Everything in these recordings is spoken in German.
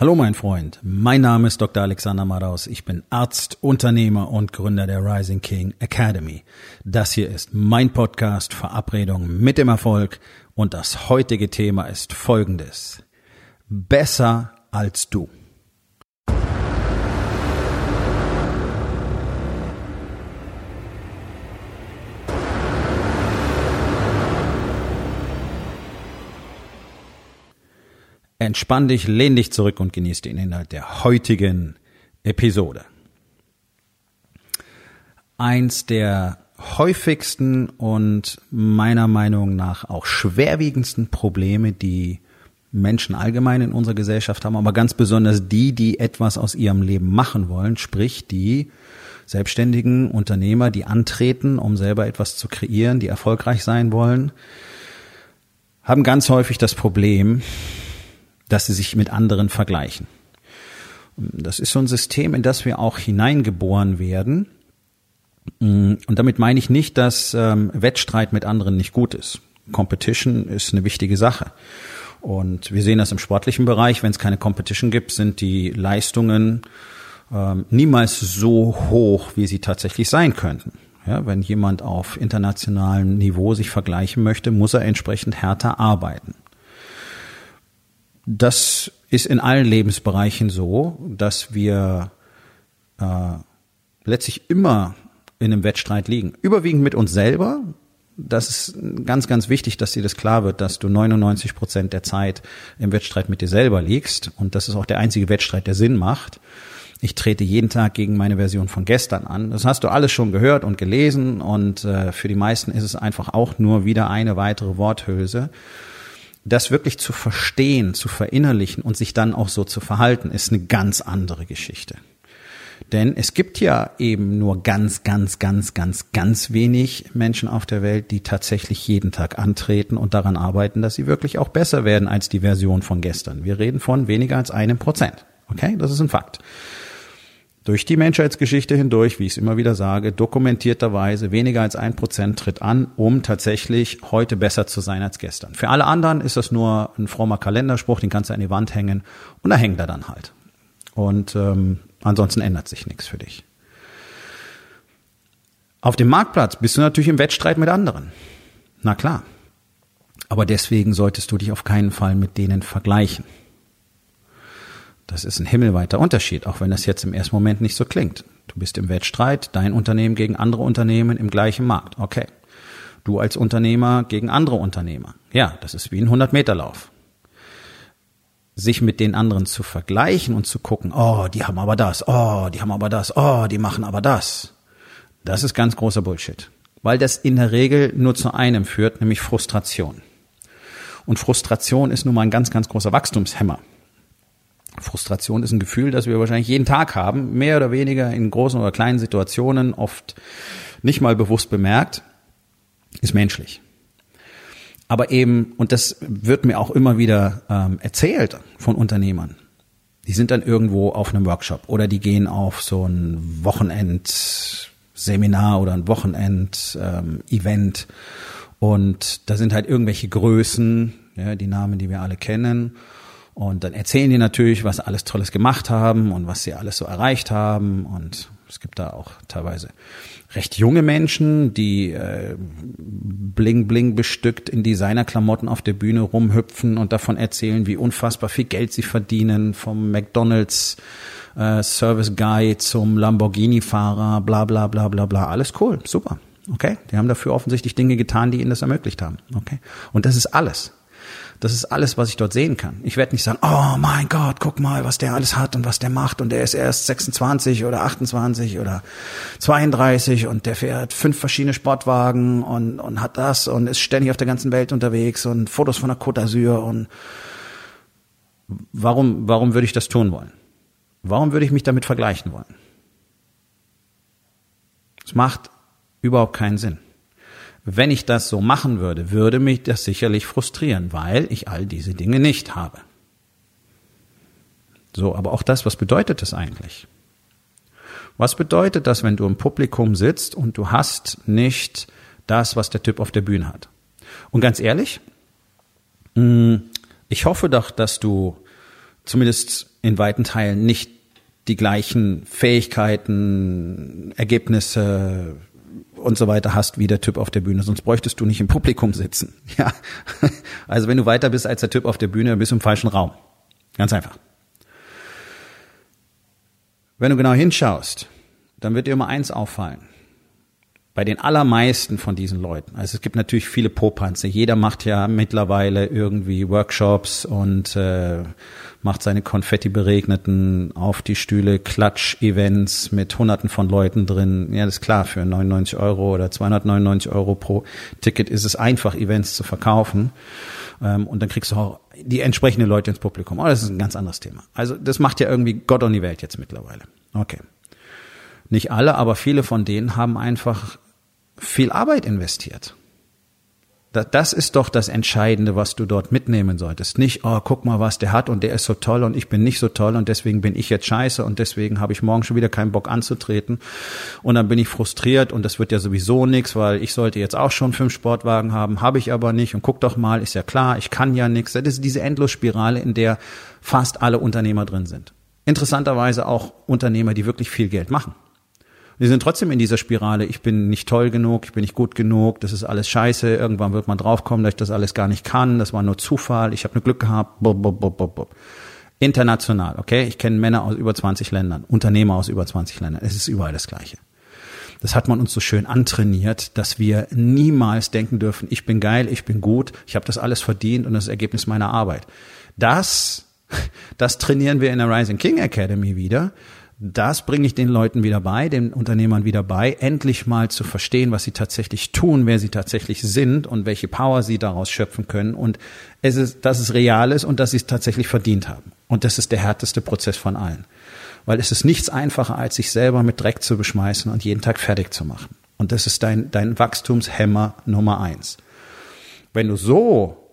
Hallo mein Freund, mein Name ist Dr. Alexander Madaus. Ich bin Arzt, Unternehmer und Gründer der Rising King Academy. Das hier ist mein Podcast Verabredung mit dem Erfolg und das heutige Thema ist folgendes. Besser als du. Entspann dich, lehn dich zurück und genieß den Inhalt der heutigen Episode. Eins der häufigsten und meiner Meinung nach auch schwerwiegendsten Probleme, die Menschen allgemein in unserer Gesellschaft haben, aber ganz besonders die, die etwas aus ihrem Leben machen wollen, sprich die selbstständigen Unternehmer, die antreten, um selber etwas zu kreieren, die erfolgreich sein wollen, haben ganz häufig das Problem, dass sie sich mit anderen vergleichen. Das ist so ein System, in das wir auch hineingeboren werden. Und damit meine ich nicht, dass ähm, Wettstreit mit anderen nicht gut ist. Competition ist eine wichtige Sache. Und wir sehen das im sportlichen Bereich. Wenn es keine Competition gibt, sind die Leistungen ähm, niemals so hoch, wie sie tatsächlich sein könnten. Ja, wenn jemand auf internationalem Niveau sich vergleichen möchte, muss er entsprechend härter arbeiten. Das ist in allen Lebensbereichen so, dass wir äh, letztlich immer in einem Wettstreit liegen. Überwiegend mit uns selber. Das ist ganz, ganz wichtig, dass dir das klar wird, dass du 99 Prozent der Zeit im Wettstreit mit dir selber liegst. Und das ist auch der einzige Wettstreit, der Sinn macht. Ich trete jeden Tag gegen meine Version von gestern an. Das hast du alles schon gehört und gelesen. Und äh, für die meisten ist es einfach auch nur wieder eine weitere Worthülse das wirklich zu verstehen, zu verinnerlichen und sich dann auch so zu verhalten, ist eine ganz andere Geschichte. Denn es gibt ja eben nur ganz, ganz, ganz, ganz, ganz wenig Menschen auf der Welt, die tatsächlich jeden Tag antreten und daran arbeiten, dass sie wirklich auch besser werden als die Version von gestern. Wir reden von weniger als einem Prozent. Okay, das ist ein Fakt durch die Menschheitsgeschichte hindurch, wie ich es immer wieder sage, dokumentierterweise weniger als ein Prozent tritt an, um tatsächlich heute besser zu sein als gestern. Für alle anderen ist das nur ein frommer Kalenderspruch, den kannst du an die Wand hängen und da hängt er dann halt. Und ähm, ansonsten ändert sich nichts für dich. Auf dem Marktplatz bist du natürlich im Wettstreit mit anderen. Na klar. Aber deswegen solltest du dich auf keinen Fall mit denen vergleichen. Das ist ein himmelweiter Unterschied, auch wenn das jetzt im ersten Moment nicht so klingt. Du bist im Wettstreit, dein Unternehmen gegen andere Unternehmen im gleichen Markt. Okay. Du als Unternehmer gegen andere Unternehmer. Ja, das ist wie ein 100-Meter-Lauf. Sich mit den anderen zu vergleichen und zu gucken, oh, die haben aber das, oh, die haben aber das, oh, die machen aber das. Das ist ganz großer Bullshit. Weil das in der Regel nur zu einem führt, nämlich Frustration. Und Frustration ist nun mal ein ganz, ganz großer Wachstumshemmer. Frustration ist ein Gefühl, das wir wahrscheinlich jeden Tag haben, mehr oder weniger in großen oder kleinen Situationen, oft nicht mal bewusst bemerkt, ist menschlich. Aber eben, und das wird mir auch immer wieder ähm, erzählt von Unternehmern, die sind dann irgendwo auf einem Workshop oder die gehen auf so ein Wochenendseminar oder ein Wochenend-Event ähm, und da sind halt irgendwelche Größen, ja, die Namen, die wir alle kennen und dann erzählen die natürlich, was sie alles Tolles gemacht haben und was sie alles so erreicht haben. Und es gibt da auch teilweise recht junge Menschen, die äh, bling bling bestückt in Designerklamotten auf der Bühne rumhüpfen und davon erzählen, wie unfassbar viel Geld sie verdienen, vom McDonald's äh, Service Guy zum Lamborghini-Fahrer, bla bla bla bla bla. Alles cool, super. Okay, die haben dafür offensichtlich Dinge getan, die ihnen das ermöglicht haben. Okay, und das ist alles. Das ist alles, was ich dort sehen kann. Ich werde nicht sagen, oh mein Gott, guck mal, was der alles hat und was der macht und der ist erst 26 oder 28 oder 32 und der fährt fünf verschiedene Sportwagen und, und hat das und ist ständig auf der ganzen Welt unterwegs und Fotos von der Côte d'Azur und warum, warum würde ich das tun wollen? Warum würde ich mich damit vergleichen wollen? Es macht überhaupt keinen Sinn. Wenn ich das so machen würde, würde mich das sicherlich frustrieren, weil ich all diese Dinge nicht habe. So, aber auch das, was bedeutet das eigentlich? Was bedeutet das, wenn du im Publikum sitzt und du hast nicht das, was der Typ auf der Bühne hat? Und ganz ehrlich, mm, ich hoffe doch, dass du zumindest in weiten Teilen nicht die gleichen Fähigkeiten, Ergebnisse und so weiter hast wie der Typ auf der Bühne, sonst bräuchtest du nicht im Publikum sitzen. Ja. Also wenn du weiter bist als der Typ auf der Bühne, bist du im falschen Raum. Ganz einfach. Wenn du genau hinschaust, dann wird dir immer eins auffallen bei den allermeisten von diesen Leuten. Also es gibt natürlich viele Popanze. Jeder macht ja mittlerweile irgendwie Workshops und äh, macht seine Konfetti beregneten auf die Stühle Klatsch-Events mit Hunderten von Leuten drin. Ja, das ist klar. Für 99 Euro oder 299 Euro pro Ticket ist es einfach, Events zu verkaufen. Ähm, und dann kriegst du auch die entsprechenden Leute ins Publikum. Aber das ist ein ganz anderes Thema. Also das macht ja irgendwie Gott und die Welt jetzt mittlerweile. Okay. Nicht alle, aber viele von denen haben einfach viel Arbeit investiert. Das ist doch das Entscheidende, was du dort mitnehmen solltest. Nicht, oh, guck mal, was der hat und der ist so toll und ich bin nicht so toll und deswegen bin ich jetzt scheiße und deswegen habe ich morgen schon wieder keinen Bock anzutreten und dann bin ich frustriert und das wird ja sowieso nichts, weil ich sollte jetzt auch schon fünf Sportwagen haben, habe ich aber nicht und guck doch mal, ist ja klar, ich kann ja nichts. Das ist diese Endlosspirale, in der fast alle Unternehmer drin sind. Interessanterweise auch Unternehmer, die wirklich viel Geld machen. Wir sind trotzdem in dieser Spirale, ich bin nicht toll genug, ich bin nicht gut genug, das ist alles scheiße, irgendwann wird man draufkommen, dass ich das alles gar nicht kann, das war nur Zufall, ich habe nur Glück gehabt. Bub, bub, bub, bub. International, okay? Ich kenne Männer aus über 20 Ländern, Unternehmer aus über 20 Ländern. Es ist überall das Gleiche. Das hat man uns so schön antrainiert, dass wir niemals denken dürfen, ich bin geil, ich bin gut, ich habe das alles verdient und das ist Ergebnis meiner Arbeit. Das, das trainieren wir in der Rising King Academy wieder das bringe ich den Leuten wieder bei, den Unternehmern wieder bei, endlich mal zu verstehen, was sie tatsächlich tun, wer sie tatsächlich sind und welche Power sie daraus schöpfen können und es ist, dass es real ist und dass sie es tatsächlich verdient haben. Und das ist der härteste Prozess von allen. Weil es ist nichts einfacher, als sich selber mit Dreck zu beschmeißen und jeden Tag fertig zu machen. Und das ist dein, dein Wachstumshemmer Nummer eins. Wenn du so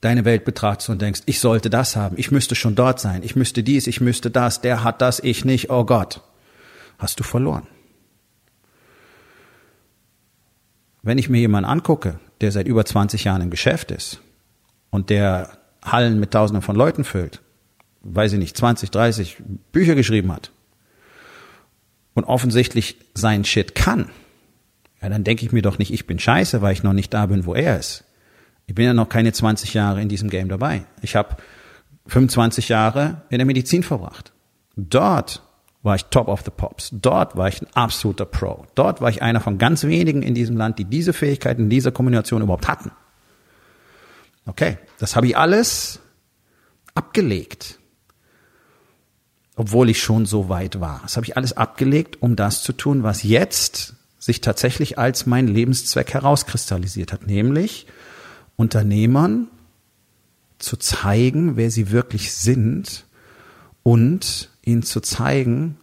deine Welt betrachtest und denkst, ich sollte das haben, ich müsste schon dort sein, ich müsste dies, ich müsste das, der hat das, ich nicht, oh Gott, hast du verloren. Wenn ich mir jemanden angucke, der seit über 20 Jahren im Geschäft ist und der Hallen mit Tausenden von Leuten füllt, weiß ich nicht, 20, 30 Bücher geschrieben hat und offensichtlich sein Shit kann, ja, dann denke ich mir doch nicht, ich bin scheiße, weil ich noch nicht da bin, wo er ist. Ich bin ja noch keine 20 Jahre in diesem Game dabei. Ich habe 25 Jahre in der Medizin verbracht. Dort war ich Top of the Pops. Dort war ich ein absoluter Pro. Dort war ich einer von ganz wenigen in diesem Land, die diese Fähigkeiten in dieser Kombination überhaupt hatten. Okay, das habe ich alles abgelegt. Obwohl ich schon so weit war. Das habe ich alles abgelegt, um das zu tun, was jetzt sich tatsächlich als mein Lebenszweck herauskristallisiert hat, nämlich Unternehmern zu zeigen, wer sie wirklich sind und ihnen zu zeigen,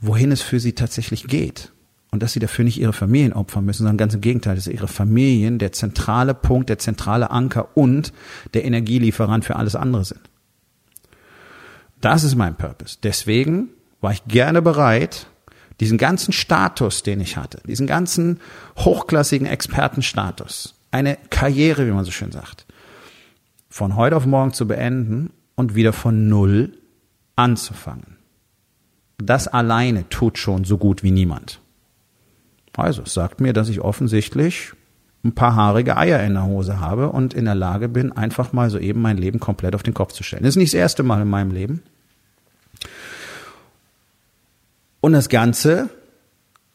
wohin es für sie tatsächlich geht. Und dass sie dafür nicht ihre Familien opfern müssen, sondern ganz im Gegenteil, dass ihre Familien der zentrale Punkt, der zentrale Anker und der Energielieferant für alles andere sind. Das ist mein Purpose. Deswegen war ich gerne bereit, diesen ganzen Status, den ich hatte, diesen ganzen hochklassigen Expertenstatus, eine Karriere, wie man so schön sagt, von heute auf morgen zu beenden und wieder von Null anzufangen. Das alleine tut schon so gut wie niemand. Also, es sagt mir, dass ich offensichtlich ein paar haarige Eier in der Hose habe und in der Lage bin, einfach mal so eben mein Leben komplett auf den Kopf zu stellen. Das ist nicht das erste Mal in meinem Leben. Und das Ganze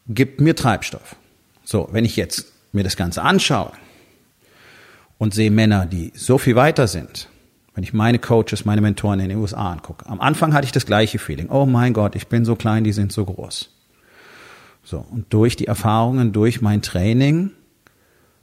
gibt mir Treibstoff. So, wenn ich jetzt mir das Ganze anschaue, und sehe Männer, die so viel weiter sind. Wenn ich meine Coaches, meine Mentoren in den USA angucke. Am Anfang hatte ich das gleiche Feeling. Oh mein Gott, ich bin so klein, die sind so groß. So. Und durch die Erfahrungen, durch mein Training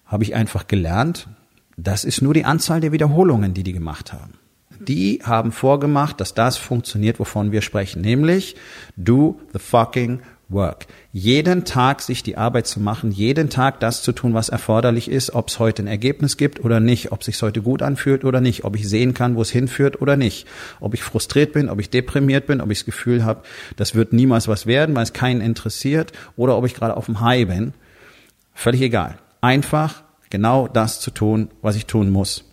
habe ich einfach gelernt, das ist nur die Anzahl der Wiederholungen, die die gemacht haben. Die haben vorgemacht, dass das funktioniert, wovon wir sprechen, nämlich do the fucking Work. Jeden Tag sich die Arbeit zu machen, jeden Tag das zu tun, was erforderlich ist, ob es heute ein Ergebnis gibt oder nicht, ob es sich heute gut anfühlt oder nicht, ob ich sehen kann, wo es hinführt oder nicht, ob ich frustriert bin, ob ich deprimiert bin, ob ich das Gefühl habe, das wird niemals was werden, weil es keinen interessiert oder ob ich gerade auf dem High bin. Völlig egal. Einfach genau das zu tun, was ich tun muss.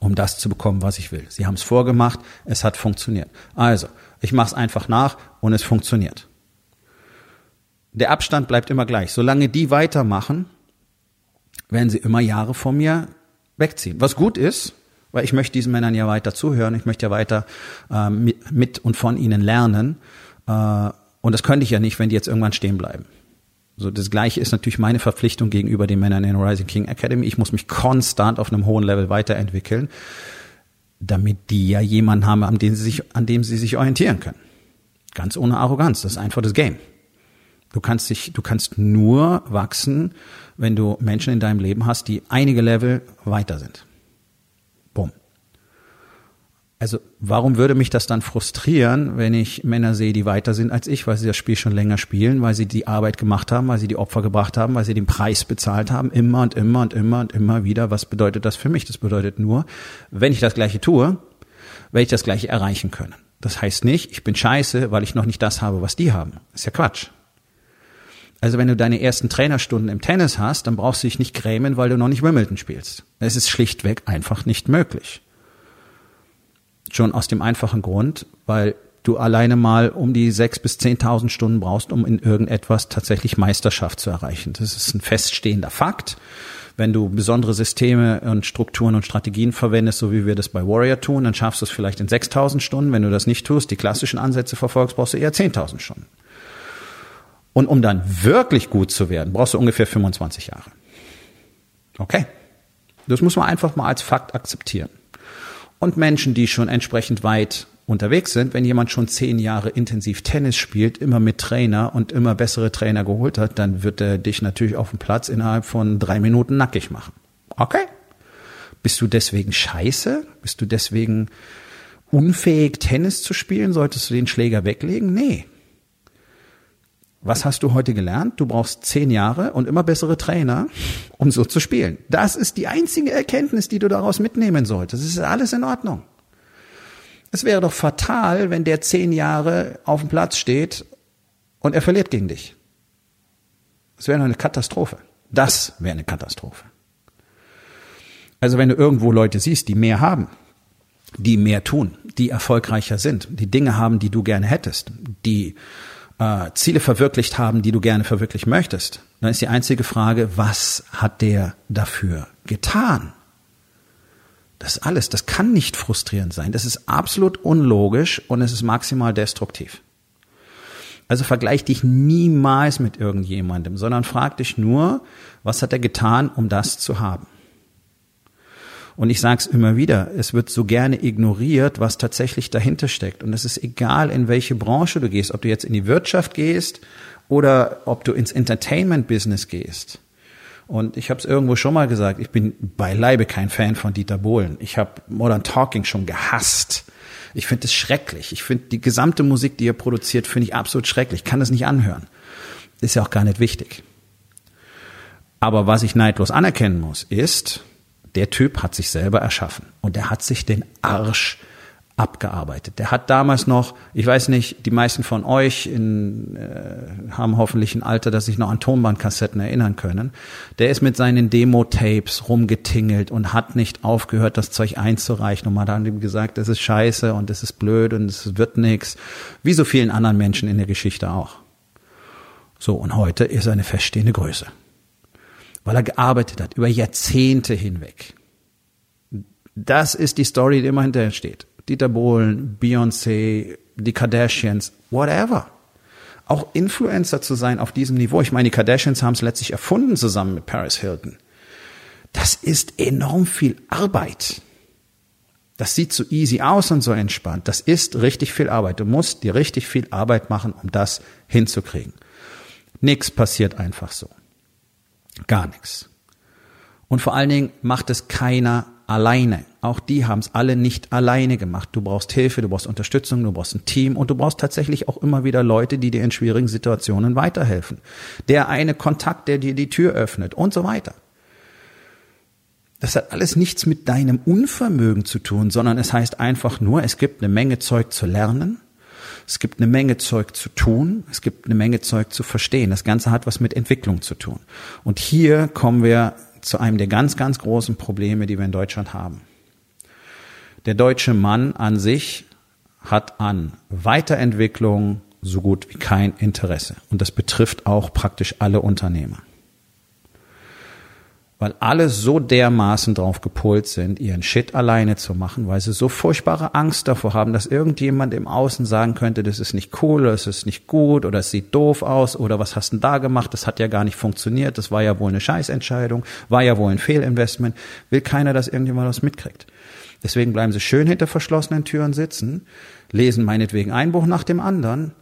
um das zu bekommen, was ich will. Sie haben es vorgemacht, es hat funktioniert. Also, ich mache es einfach nach und es funktioniert. Der Abstand bleibt immer gleich. Solange die weitermachen, werden sie immer Jahre von mir wegziehen. Was gut ist, weil ich möchte diesen Männern ja weiter zuhören, ich möchte ja weiter äh, mit, und von ihnen lernen. Äh, und das könnte ich ja nicht, wenn die jetzt irgendwann stehen bleiben. So, das Gleiche ist natürlich meine Verpflichtung gegenüber den Männern in Rising King Academy. Ich muss mich konstant auf einem hohen Level weiterentwickeln, damit die ja jemanden haben, an dem sie sich, an dem sie sich orientieren können. Ganz ohne Arroganz. Das ist einfach das Game. Du kannst dich, du kannst nur wachsen, wenn du Menschen in deinem Leben hast, die einige Level weiter sind. Bumm. Also warum würde mich das dann frustrieren, wenn ich Männer sehe, die weiter sind als ich, weil sie das Spiel schon länger spielen, weil sie die Arbeit gemacht haben, weil sie die Opfer gebracht haben, weil sie den Preis bezahlt haben, immer und immer und immer und immer wieder. Was bedeutet das für mich? Das bedeutet nur, wenn ich das Gleiche tue, werde ich das Gleiche erreichen können. Das heißt nicht, ich bin scheiße, weil ich noch nicht das habe, was die haben. ist ja Quatsch. Also wenn du deine ersten Trainerstunden im Tennis hast, dann brauchst du dich nicht grämen, weil du noch nicht Wimbledon spielst. Es ist schlichtweg einfach nicht möglich. Schon aus dem einfachen Grund, weil du alleine mal um die sechs bis zehntausend Stunden brauchst, um in irgendetwas tatsächlich Meisterschaft zu erreichen. Das ist ein feststehender Fakt. Wenn du besondere Systeme und Strukturen und Strategien verwendest, so wie wir das bei Warrior tun, dann schaffst du es vielleicht in 6000 Stunden. Wenn du das nicht tust, die klassischen Ansätze verfolgst, brauchst du eher 10.000 Stunden. Und um dann wirklich gut zu werden, brauchst du ungefähr 25 Jahre. Okay. Das muss man einfach mal als Fakt akzeptieren. Und Menschen, die schon entsprechend weit unterwegs sind, wenn jemand schon zehn Jahre intensiv Tennis spielt, immer mit Trainer und immer bessere Trainer geholt hat, dann wird er dich natürlich auf dem Platz innerhalb von drei Minuten nackig machen. Okay. Bist du deswegen scheiße? Bist du deswegen unfähig, Tennis zu spielen? Solltest du den Schläger weglegen? Nee. Was hast du heute gelernt? Du brauchst zehn Jahre und immer bessere Trainer, um so zu spielen. Das ist die einzige Erkenntnis, die du daraus mitnehmen solltest. Es ist alles in Ordnung. Es wäre doch fatal, wenn der zehn Jahre auf dem Platz steht und er verliert gegen dich. Das wäre eine Katastrophe. Das wäre eine Katastrophe. Also wenn du irgendwo Leute siehst, die mehr haben, die mehr tun, die erfolgreicher sind, die Dinge haben, die du gerne hättest, die äh, Ziele verwirklicht haben, die du gerne verwirklichen möchtest, dann ist die einzige Frage, was hat der dafür getan? Das alles, das kann nicht frustrierend sein. Das ist absolut unlogisch und es ist maximal destruktiv. Also vergleich dich niemals mit irgendjemandem, sondern frag dich nur, was hat er getan, um das zu haben? Und ich sage es immer wieder, es wird so gerne ignoriert, was tatsächlich dahinter steckt. Und es ist egal, in welche Branche du gehst, ob du jetzt in die Wirtschaft gehst oder ob du ins Entertainment-Business gehst. Und ich habe es irgendwo schon mal gesagt, ich bin beileibe kein Fan von Dieter Bohlen. Ich habe Modern Talking schon gehasst. Ich finde es schrecklich. Ich finde die gesamte Musik, die er produziert, finde ich absolut schrecklich. Ich kann das nicht anhören. Ist ja auch gar nicht wichtig. Aber was ich neidlos anerkennen muss, ist, der Typ hat sich selber erschaffen und der hat sich den Arsch abgearbeitet. Der hat damals noch, ich weiß nicht, die meisten von euch in, äh, haben hoffentlich ein Alter, dass sich noch an Tonbandkassetten erinnern können. Der ist mit seinen Demo-Tapes rumgetingelt und hat nicht aufgehört, das Zeug einzureichen. Und man hat ihm gesagt, das ist scheiße und das ist blöd und es wird nix. Wie so vielen anderen Menschen in der Geschichte auch. So, und heute ist er eine feststehende Größe weil er gearbeitet hat, über Jahrzehnte hinweg. Das ist die Story, die immer hinterher steht. Dieter Bohlen, Beyoncé, die Kardashians, whatever. Auch Influencer zu sein auf diesem Niveau. Ich meine, die Kardashians haben es letztlich erfunden zusammen mit Paris Hilton. Das ist enorm viel Arbeit. Das sieht so easy aus und so entspannt. Das ist richtig viel Arbeit. Du musst dir richtig viel Arbeit machen, um das hinzukriegen. Nichts passiert einfach so. Gar nichts. Und vor allen Dingen macht es keiner alleine. Auch die haben es alle nicht alleine gemacht. Du brauchst Hilfe, du brauchst Unterstützung, du brauchst ein Team und du brauchst tatsächlich auch immer wieder Leute, die dir in schwierigen Situationen weiterhelfen. Der eine Kontakt, der dir die Tür öffnet und so weiter. Das hat alles nichts mit deinem Unvermögen zu tun, sondern es heißt einfach nur, es gibt eine Menge Zeug zu lernen es gibt eine Menge Zeug zu tun, es gibt eine Menge Zeug zu verstehen. Das Ganze hat was mit Entwicklung zu tun. Und hier kommen wir zu einem der ganz, ganz großen Probleme, die wir in Deutschland haben. Der deutsche Mann an sich hat an Weiterentwicklung so gut wie kein Interesse. Und das betrifft auch praktisch alle Unternehmer weil alle so dermaßen drauf gepolt sind, ihren Shit alleine zu machen, weil sie so furchtbare Angst davor haben, dass irgendjemand im Außen sagen könnte, das ist nicht cool, oder das ist nicht gut, oder es sieht doof aus, oder was hast du denn da gemacht, das hat ja gar nicht funktioniert, das war ja wohl eine Scheißentscheidung, war ja wohl ein Fehlinvestment, will keiner, dass irgendjemand was mitkriegt. Deswegen bleiben sie schön hinter verschlossenen Türen sitzen, lesen meinetwegen ein Buch nach dem anderen,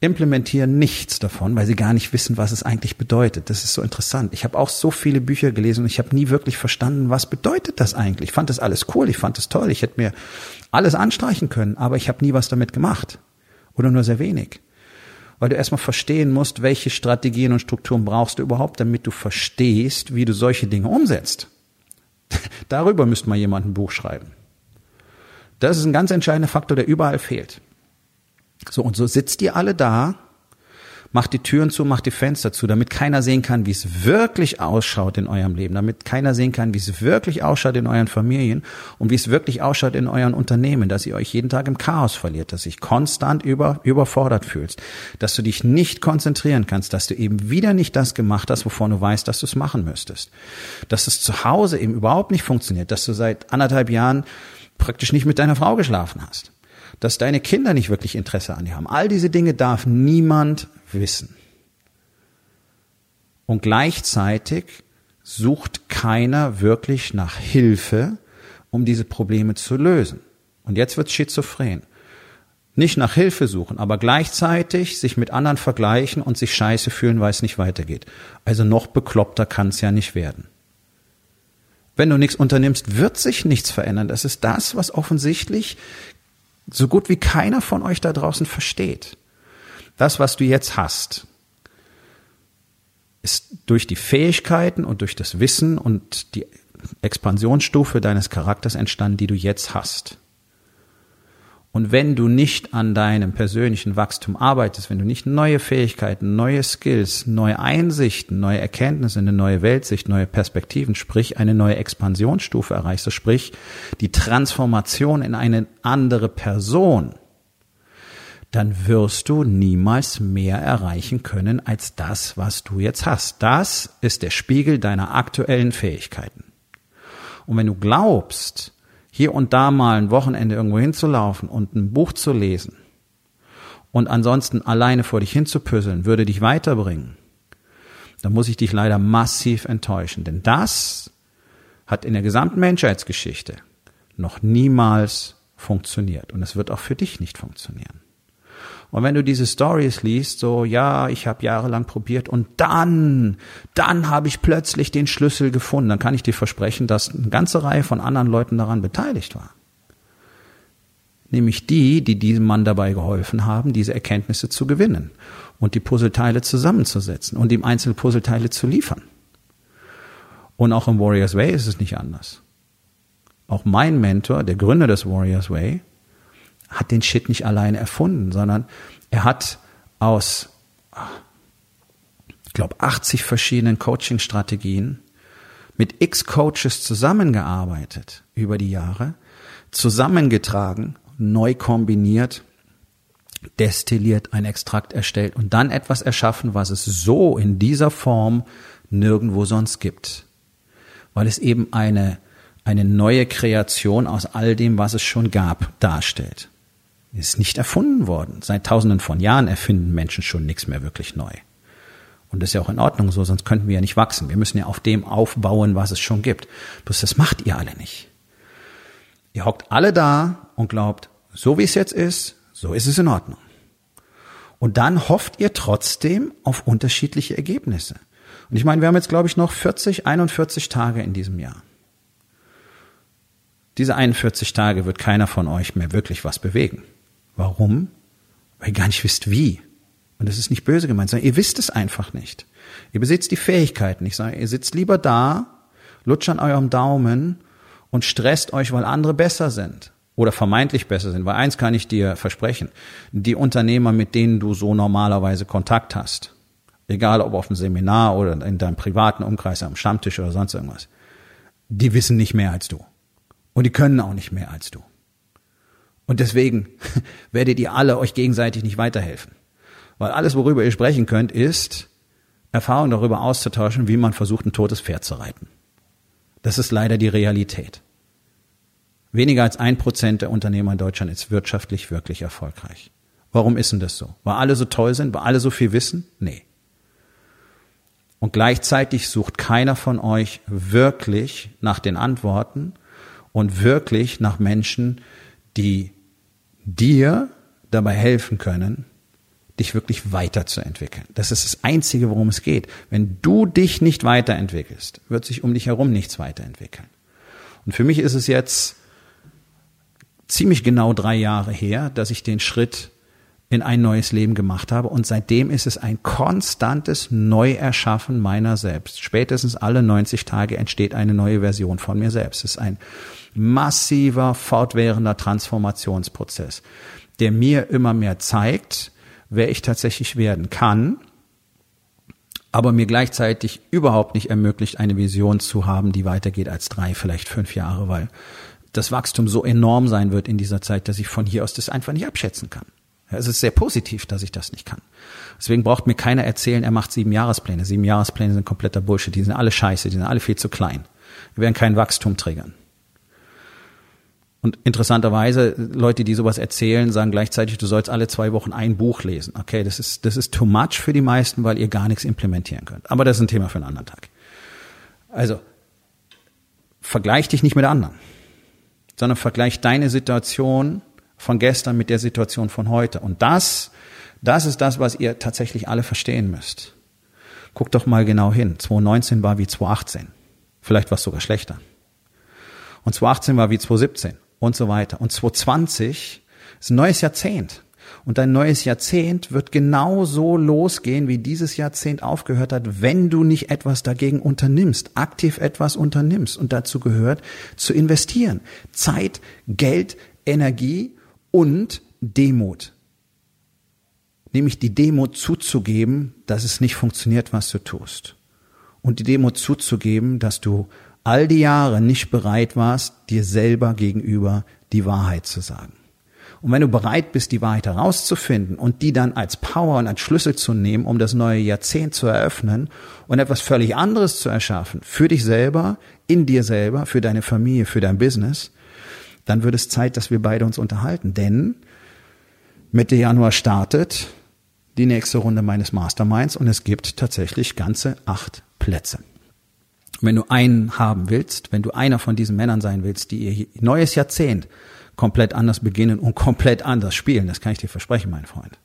implementieren nichts davon, weil sie gar nicht wissen, was es eigentlich bedeutet. Das ist so interessant. Ich habe auch so viele Bücher gelesen und ich habe nie wirklich verstanden, was bedeutet das eigentlich. Ich fand das alles cool, ich fand das toll, ich hätte mir alles anstreichen können, aber ich habe nie was damit gemacht oder nur sehr wenig. Weil du erstmal verstehen musst, welche Strategien und Strukturen brauchst du überhaupt, damit du verstehst, wie du solche Dinge umsetzt. Darüber müsste mal jemand ein Buch schreiben. Das ist ein ganz entscheidender Faktor, der überall fehlt. So, und so sitzt ihr alle da, macht die Türen zu, macht die Fenster zu, damit keiner sehen kann, wie es wirklich ausschaut in eurem Leben, damit keiner sehen kann, wie es wirklich ausschaut in euren Familien und wie es wirklich ausschaut in euren Unternehmen, dass ihr euch jeden Tag im Chaos verliert, dass dich konstant über, überfordert fühlst, dass du dich nicht konzentrieren kannst, dass du eben wieder nicht das gemacht hast, wovon du weißt, dass du es machen müsstest, dass es zu Hause eben überhaupt nicht funktioniert, dass du seit anderthalb Jahren praktisch nicht mit deiner Frau geschlafen hast dass deine Kinder nicht wirklich Interesse an dir haben. All diese Dinge darf niemand wissen. Und gleichzeitig sucht keiner wirklich nach Hilfe, um diese Probleme zu lösen. Und jetzt wird schizophren. Nicht nach Hilfe suchen, aber gleichzeitig sich mit anderen vergleichen und sich scheiße fühlen, weil es nicht weitergeht. Also noch bekloppter kann es ja nicht werden. Wenn du nichts unternimmst, wird sich nichts verändern. Das ist das, was offensichtlich so gut wie keiner von euch da draußen versteht. Das, was du jetzt hast, ist durch die Fähigkeiten und durch das Wissen und die Expansionsstufe deines Charakters entstanden, die du jetzt hast. Und wenn du nicht an deinem persönlichen Wachstum arbeitest, wenn du nicht neue Fähigkeiten, neue Skills, neue Einsichten, neue Erkenntnisse, eine neue Weltsicht, neue Perspektiven, sprich eine neue Expansionsstufe erreichst, sprich die Transformation in eine andere Person, dann wirst du niemals mehr erreichen können als das, was du jetzt hast. Das ist der Spiegel deiner aktuellen Fähigkeiten. Und wenn du glaubst, hier und da mal ein Wochenende irgendwo hinzulaufen und ein Buch zu lesen und ansonsten alleine vor dich hinzupüsseln, würde dich weiterbringen, dann muss ich dich leider massiv enttäuschen. Denn das hat in der gesamten Menschheitsgeschichte noch niemals funktioniert. Und es wird auch für dich nicht funktionieren. Und wenn du diese Stories liest, so, ja, ich habe jahrelang probiert und dann, dann habe ich plötzlich den Schlüssel gefunden, dann kann ich dir versprechen, dass eine ganze Reihe von anderen Leuten daran beteiligt war. Nämlich die, die diesem Mann dabei geholfen haben, diese Erkenntnisse zu gewinnen und die Puzzleteile zusammenzusetzen und ihm einzelne Puzzleteile zu liefern. Und auch im Warriors Way ist es nicht anders. Auch mein Mentor, der Gründer des Warriors Way, hat den Shit nicht alleine erfunden, sondern er hat aus, ich glaube, 80 verschiedenen Coaching-Strategien mit x Coaches zusammengearbeitet über die Jahre, zusammengetragen, neu kombiniert, destilliert, ein Extrakt erstellt und dann etwas erschaffen, was es so in dieser Form nirgendwo sonst gibt. Weil es eben eine, eine neue Kreation aus all dem, was es schon gab, darstellt ist nicht erfunden worden. Seit tausenden von Jahren erfinden Menschen schon nichts mehr wirklich neu. Und das ist ja auch in Ordnung so, sonst könnten wir ja nicht wachsen. Wir müssen ja auf dem aufbauen, was es schon gibt. Bloß das macht ihr alle nicht. Ihr hockt alle da und glaubt, so wie es jetzt ist, so ist es in Ordnung. Und dann hofft ihr trotzdem auf unterschiedliche Ergebnisse. Und ich meine, wir haben jetzt, glaube ich, noch 40, 41 Tage in diesem Jahr. Diese 41 Tage wird keiner von euch mehr wirklich was bewegen. Warum? Weil ihr gar nicht wisst, wie. Und das ist nicht böse gemeint, sondern ihr wisst es einfach nicht. Ihr besitzt die Fähigkeiten. Ich sage, ihr sitzt lieber da, lutscht an eurem Daumen und stresst euch, weil andere besser sind oder vermeintlich besser sind. Weil eins kann ich dir versprechen, die Unternehmer, mit denen du so normalerweise Kontakt hast, egal ob auf dem Seminar oder in deinem privaten Umkreis am Stammtisch oder sonst irgendwas, die wissen nicht mehr als du. Und die können auch nicht mehr als du. Und deswegen werdet ihr alle euch gegenseitig nicht weiterhelfen. Weil alles, worüber ihr sprechen könnt, ist, Erfahrung darüber auszutauschen, wie man versucht, ein totes Pferd zu reiten. Das ist leider die Realität. Weniger als ein Prozent der Unternehmer in Deutschland ist wirtschaftlich wirklich erfolgreich. Warum ist denn das so? Weil alle so toll sind? Weil alle so viel wissen? Nee. Und gleichzeitig sucht keiner von euch wirklich nach den Antworten und wirklich nach Menschen, die dir dabei helfen können, dich wirklich weiterzuentwickeln. Das ist das Einzige, worum es geht. Wenn du dich nicht weiterentwickelst, wird sich um dich herum nichts weiterentwickeln. Und für mich ist es jetzt ziemlich genau drei Jahre her, dass ich den Schritt in ein neues Leben gemacht habe. Und seitdem ist es ein konstantes Neuerschaffen meiner selbst. Spätestens alle 90 Tage entsteht eine neue Version von mir selbst. Es ist ein massiver, fortwährender Transformationsprozess, der mir immer mehr zeigt, wer ich tatsächlich werden kann, aber mir gleichzeitig überhaupt nicht ermöglicht, eine Vision zu haben, die weitergeht als drei, vielleicht fünf Jahre, weil das Wachstum so enorm sein wird in dieser Zeit, dass ich von hier aus das einfach nicht abschätzen kann. Es ist sehr positiv, dass ich das nicht kann. Deswegen braucht mir keiner erzählen, er macht sieben Jahrespläne. Sieben Jahrespläne sind kompletter Bullshit. Die sind alle scheiße, die sind alle viel zu klein. Die werden kein Wachstum triggern. Und interessanterweise, Leute, die sowas erzählen, sagen gleichzeitig, du sollst alle zwei Wochen ein Buch lesen. Okay, das ist, das ist too much für die meisten, weil ihr gar nichts implementieren könnt. Aber das ist ein Thema für einen anderen Tag. Also, vergleich dich nicht mit anderen, sondern vergleich deine Situation von gestern mit der Situation von heute. Und das, das ist das, was ihr tatsächlich alle verstehen müsst. Guck doch mal genau hin. 2019 war wie 2018. Vielleicht war es sogar schlechter. Und 2018 war wie 2017 und so weiter. Und 2020 ist ein neues Jahrzehnt. Und dein neues Jahrzehnt wird genau so losgehen, wie dieses Jahrzehnt aufgehört hat, wenn du nicht etwas dagegen unternimmst, aktiv etwas unternimmst. Und dazu gehört zu investieren. Zeit, Geld, Energie und Demut. Nämlich die Demut zuzugeben, dass es nicht funktioniert, was du tust. Und die Demut zuzugeben, dass du all die Jahre nicht bereit warst, dir selber gegenüber die Wahrheit zu sagen. Und wenn du bereit bist, die Wahrheit herauszufinden und die dann als Power und als Schlüssel zu nehmen, um das neue Jahrzehnt zu eröffnen und etwas völlig anderes zu erschaffen, für dich selber, in dir selber, für deine Familie, für dein Business, dann wird es Zeit, dass wir beide uns unterhalten. Denn Mitte Januar startet die nächste Runde meines Masterminds und es gibt tatsächlich ganze acht Plätze wenn du einen haben willst, wenn du einer von diesen Männern sein willst, die ihr neues Jahrzehnt komplett anders beginnen und komplett anders spielen, das kann ich dir versprechen, mein Freund,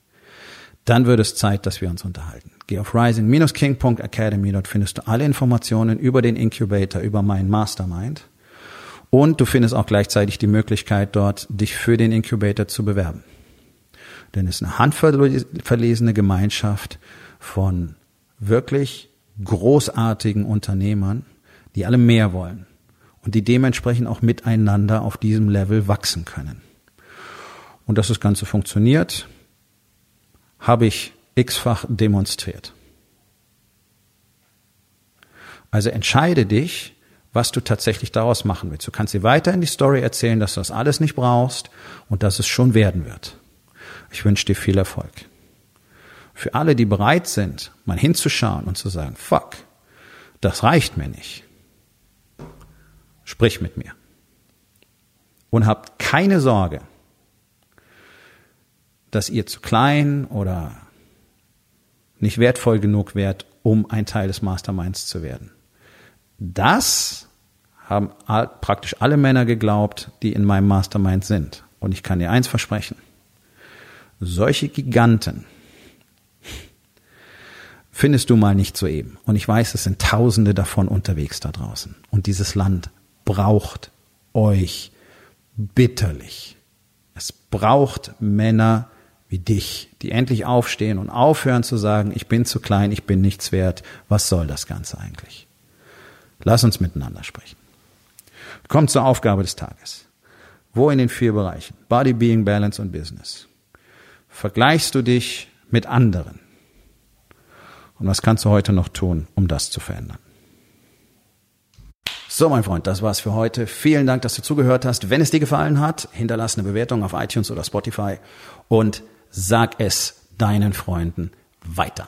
dann wird es Zeit, dass wir uns unterhalten. Geh auf rising-king.academy, dort findest du alle Informationen über den Incubator, über meinen Mastermind. Und du findest auch gleichzeitig die Möglichkeit, dort dich für den Incubator zu bewerben. Denn es ist eine handverlesene Gemeinschaft von wirklich großartigen Unternehmern, die alle mehr wollen und die dementsprechend auch miteinander auf diesem Level wachsen können. Und dass das Ganze funktioniert, habe ich x-fach demonstriert. Also entscheide dich, was du tatsächlich daraus machen willst. Du kannst dir weiter in die Story erzählen, dass du das alles nicht brauchst und dass es schon werden wird. Ich wünsche dir viel Erfolg für alle, die bereit sind, mal hinzuschauen und zu sagen, fuck, das reicht mir nicht. Sprich mit mir. Und habt keine Sorge, dass ihr zu klein oder nicht wertvoll genug wärt, um ein Teil des Masterminds zu werden. Das haben praktisch alle Männer geglaubt, die in meinem Mastermind sind. Und ich kann dir eins versprechen. Solche Giganten, findest du mal nicht soeben. Und ich weiß, es sind Tausende davon unterwegs da draußen. Und dieses Land braucht euch bitterlich. Es braucht Männer wie dich, die endlich aufstehen und aufhören zu sagen, ich bin zu klein, ich bin nichts wert. Was soll das Ganze eigentlich? Lass uns miteinander sprechen. Kommt zur Aufgabe des Tages. Wo in den vier Bereichen? Body, Being, Balance und Business. Vergleichst du dich mit anderen? Und was kannst du heute noch tun, um das zu verändern? So, mein Freund, das war's für heute. Vielen Dank, dass du zugehört hast. Wenn es dir gefallen hat, hinterlass eine Bewertung auf iTunes oder Spotify und sag es deinen Freunden weiter.